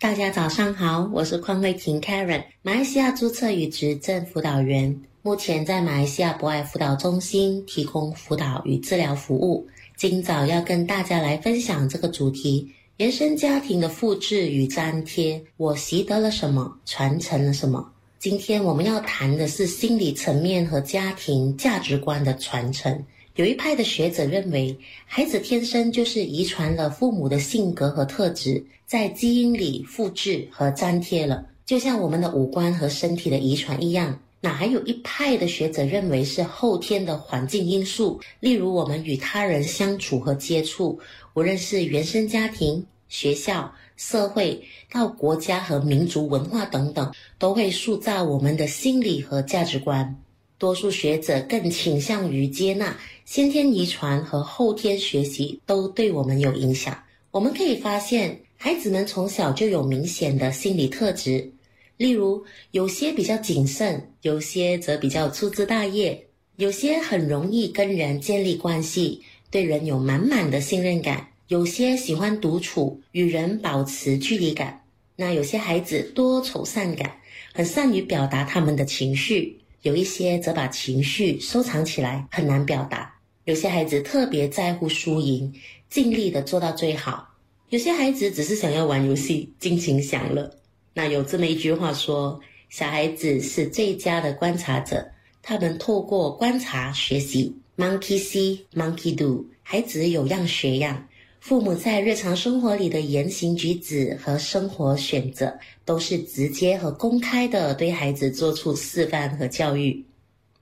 大家早上好，我是邝慧婷 Karen，马来西亚注册与执政辅导员，目前在马来西亚博爱辅导中心提供辅导与治疗服务。今早要跟大家来分享这个主题：原生家庭的复制与粘贴，我习得了什么，传承了什么？今天我们要谈的是心理层面和家庭价值观的传承。有一派的学者认为，孩子天生就是遗传了父母的性格和特质，在基因里复制和粘贴了，就像我们的五官和身体的遗传一样。哪还有一派的学者认为是后天的环境因素，例如我们与他人相处和接触，无论是原生家庭、学校、社会到国家和民族文化等等，都会塑造我们的心理和价值观。多数学者更倾向于接纳先天遗传和后天学习都对我们有影响。我们可以发现，孩子们从小就有明显的心理特质，例如有些比较谨慎，有些则比较粗枝大叶，有些很容易跟人建立关系，对人有满满的信任感；有些喜欢独处，与人保持距离感。那有些孩子多愁善感，很善于表达他们的情绪。有一些则把情绪收藏起来，很难表达。有些孩子特别在乎输赢，尽力的做到最好。有些孩子只是想要玩游戏，尽情享乐。那有这么一句话说：小孩子是最佳的观察者，他们透过观察学习。Monkey see, monkey do。孩子有样学样。父母在日常生活里的言行举止和生活选择，都是直接和公开的对孩子做出示范和教育，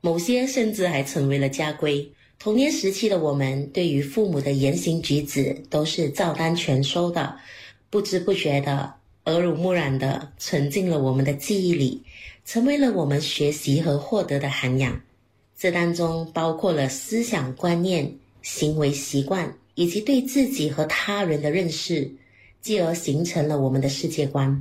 某些甚至还成为了家规。童年时期的我们，对于父母的言行举止都是照单全收的，不知不觉的耳濡目染的存进了我们的记忆里，成为了我们学习和获得的涵养。这当中包括了思想观念、行为习惯。以及对自己和他人的认识，继而形成了我们的世界观。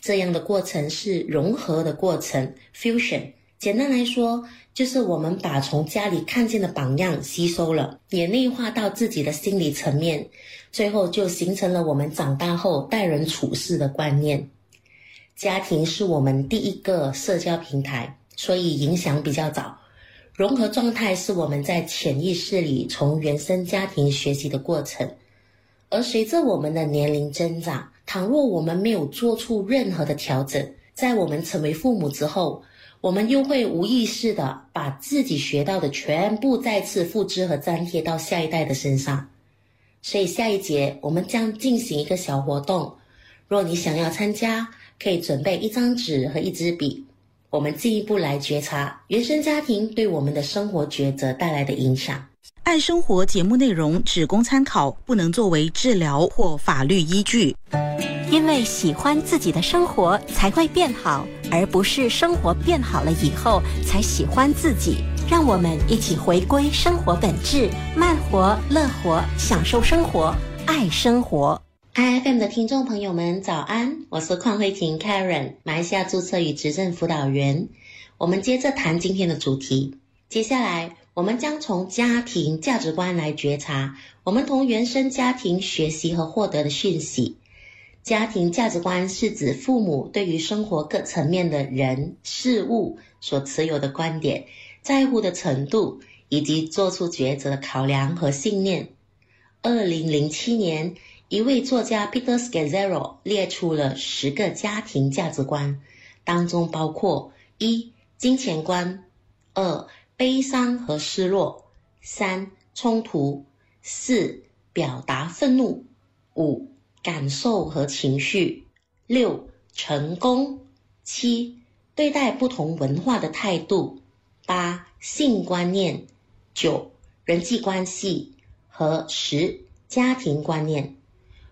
这样的过程是融合的过程 （fusion）。简单来说，就是我们把从家里看见的榜样吸收了，也内化到自己的心理层面，最后就形成了我们长大后待人处事的观念。家庭是我们第一个社交平台，所以影响比较早。融合状态是我们在潜意识里从原生家庭学习的过程，而随着我们的年龄增长，倘若我们没有做出任何的调整，在我们成为父母之后，我们又会无意识的把自己学到的全部再次复制和粘贴到下一代的身上。所以下一节我们将进行一个小活动，若你想要参加，可以准备一张纸和一支笔。我们进一步来觉察原生家庭对我们的生活抉择带来的影响。爱生活节目内容只供参考，不能作为治疗或法律依据。因为喜欢自己的生活才会变好，而不是生活变好了以后才喜欢自己。让我们一起回归生活本质，慢活、乐活，享受生活，爱生活。iFM 的听众朋友们，早安！我是邝慧婷 Karen，马来西亚注册与执政辅导员。我们接着谈今天的主题。接下来，我们将从家庭价值观来觉察我们同原生家庭学习和获得的讯息。家庭价值观是指父母对于生活各层面的人事物所持有的观点、在乎的程度以及做出抉择的考量和信念。二零零七年。一位作家 Peter Scazzaro 列出了十个家庭价值观，当中包括一金钱观，二悲伤和失落，三冲突，四表达愤怒，五感受和情绪，六成功，七对待不同文化的态度，八性观念，九人际关系和十家庭观念。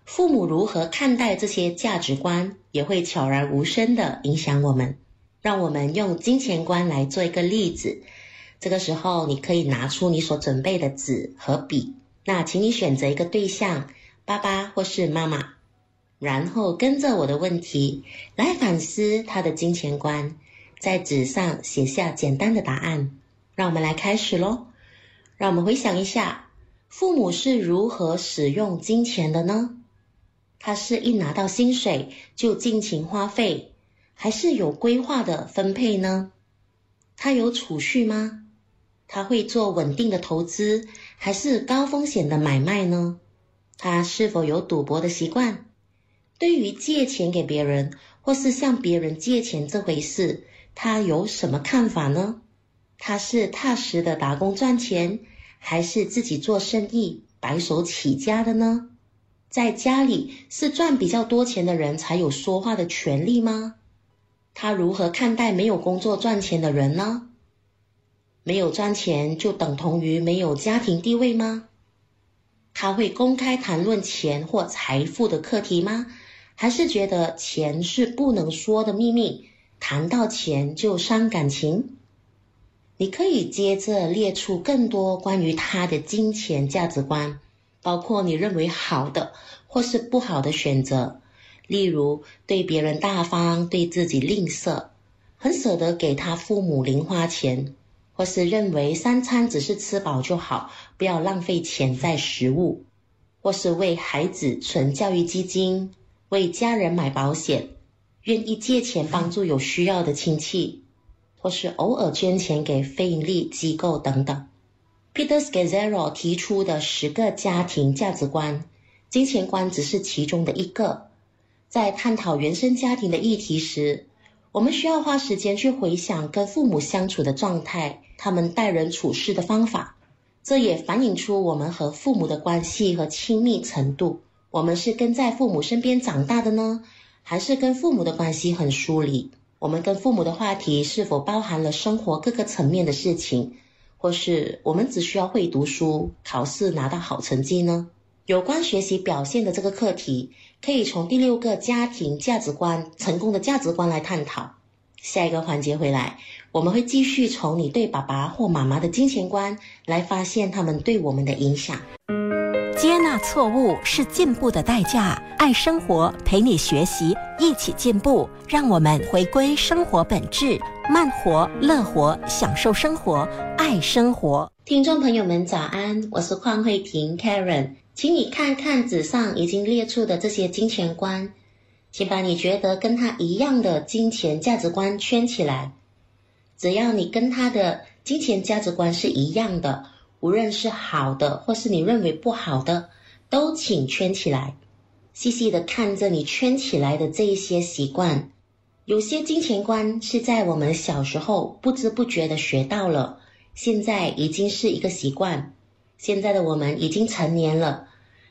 父母如何看待这些价值观，也会悄然无声的影响我们。让我们用金钱观来做一个例子。这个时候，你可以拿出你所准备的纸和笔。那请你选择一个对象，爸爸或是妈妈，然后跟着我的问题来反思他的金钱观，在纸上写下简单的答案。让我们来开始喽。让我们回想一下，父母是如何使用金钱的呢？他是一拿到薪水就尽情花费，还是有规划的分配呢？他有储蓄吗？他会做稳定的投资，还是高风险的买卖呢？他是否有赌博的习惯？对于借钱给别人，或是向别人借钱这回事，他有什么看法呢？他是踏实的打工赚钱，还是自己做生意白手起家的呢？在家里是赚比较多钱的人才有说话的权利吗？他如何看待没有工作赚钱的人呢？没有赚钱就等同于没有家庭地位吗？他会公开谈论钱或财富的课题吗？还是觉得钱是不能说的秘密，谈到钱就伤感情？你可以接着列出更多关于他的金钱价值观。包括你认为好的或是不好的选择，例如对别人大方，对自己吝啬，很舍得给他父母零花钱，或是认为三餐只是吃饱就好，不要浪费钱在食物，或是为孩子存教育基金，为家人买保险，愿意借钱帮助有需要的亲戚，或是偶尔捐钱给非营利机构等等。Peter s c a z z e r o 提出的十个家庭价值观，金钱观只是其中的一个。在探讨原生家庭的议题时，我们需要花时间去回想跟父母相处的状态，他们待人处事的方法。这也反映出我们和父母的关系和亲密程度。我们是跟在父母身边长大的呢，还是跟父母的关系很疏离？我们跟父母的话题是否包含了生活各个层面的事情？或是我们只需要会读书，考试拿到好成绩呢？有关学习表现的这个课题，可以从第六个家庭价值观、成功的价值观来探讨。下一个环节回来，我们会继续从你对爸爸或妈妈的金钱观来发现他们对我们的影响。接纳错误是进步的代价。爱生活，陪你学习，一起进步。让我们回归生活本质，慢活、乐活，享受生活，爱生活。听众朋友们，早安！我是邝慧婷 Karen，请你看看纸上已经列出的这些金钱观，请把你觉得跟他一样的金钱价值观圈起来。只要你跟他的金钱价值观是一样的。无论是好的，或是你认为不好的，都请圈起来，细细的看着你圈起来的这一些习惯。有些金钱观是在我们小时候不知不觉的学到了，现在已经是一个习惯。现在的我们已经成年了，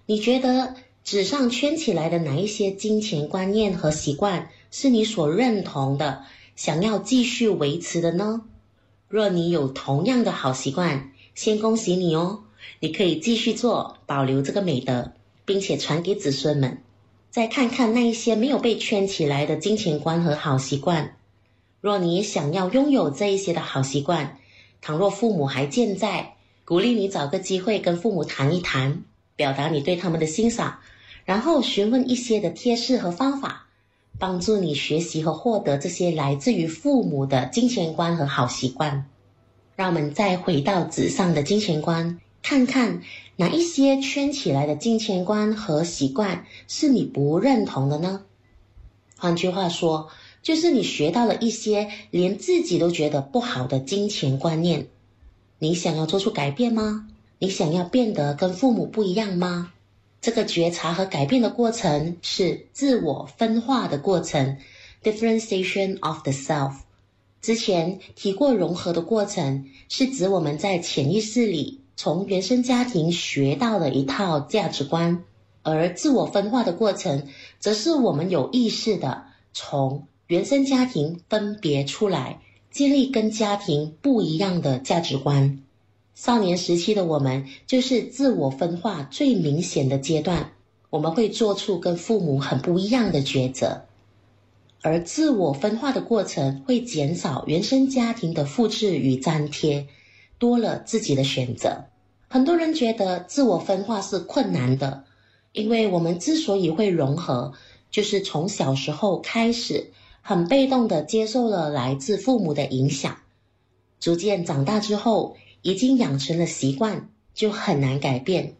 你觉得纸上圈起来的哪一些金钱观念和习惯是你所认同的，想要继续维持的呢？若你有同样的好习惯，先恭喜你哦！你可以继续做，保留这个美德，并且传给子孙们。再看看那一些没有被圈起来的金钱观和好习惯。若你想要拥有这一些的好习惯，倘若父母还健在，鼓励你找个机会跟父母谈一谈，表达你对他们的欣赏，然后询问一些的贴士和方法，帮助你学习和获得这些来自于父母的金钱观和好习惯。让我们再回到纸上的金钱观，看看哪一些圈起来的金钱观和习惯是你不认同的呢？换句话说，就是你学到了一些连自己都觉得不好的金钱观念。你想要做出改变吗？你想要变得跟父母不一样吗？这个觉察和改变的过程是自我分化的过程 （differentiation of the self）。之前提过，融合的过程是指我们在潜意识里从原生家庭学到的一套价值观，而自我分化的过程，则是我们有意识的从原生家庭分别出来，建立跟家庭不一样的价值观。少年时期的我们，就是自我分化最明显的阶段，我们会做出跟父母很不一样的抉择。而自我分化的过程会减少原生家庭的复制与粘贴，多了自己的选择。很多人觉得自我分化是困难的，因为我们之所以会融合，就是从小时候开始很被动的接受了来自父母的影响，逐渐长大之后已经养成了习惯，就很难改变。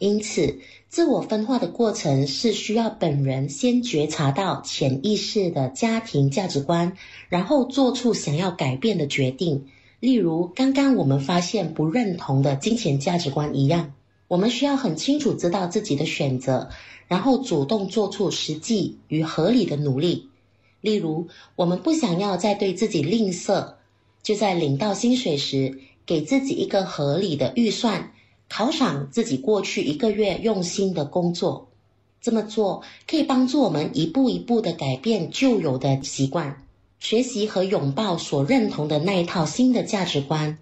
因此，自我分化的过程是需要本人先觉察到潜意识的家庭价值观，然后做出想要改变的决定。例如，刚刚我们发现不认同的金钱价值观一样，我们需要很清楚知道自己的选择，然后主动做出实际与合理的努力。例如，我们不想要再对自己吝啬，就在领到薪水时，给自己一个合理的预算，犒赏自己过去一个月用心的工作。这么做可以帮助我们一步一步的改变旧有的习惯。学习和拥抱所认同的那一套新的价值观，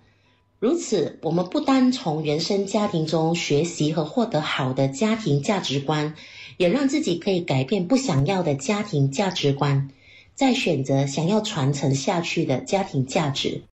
如此，我们不单从原生家庭中学习和获得好的家庭价值观，也让自己可以改变不想要的家庭价值观，再选择想要传承下去的家庭价值。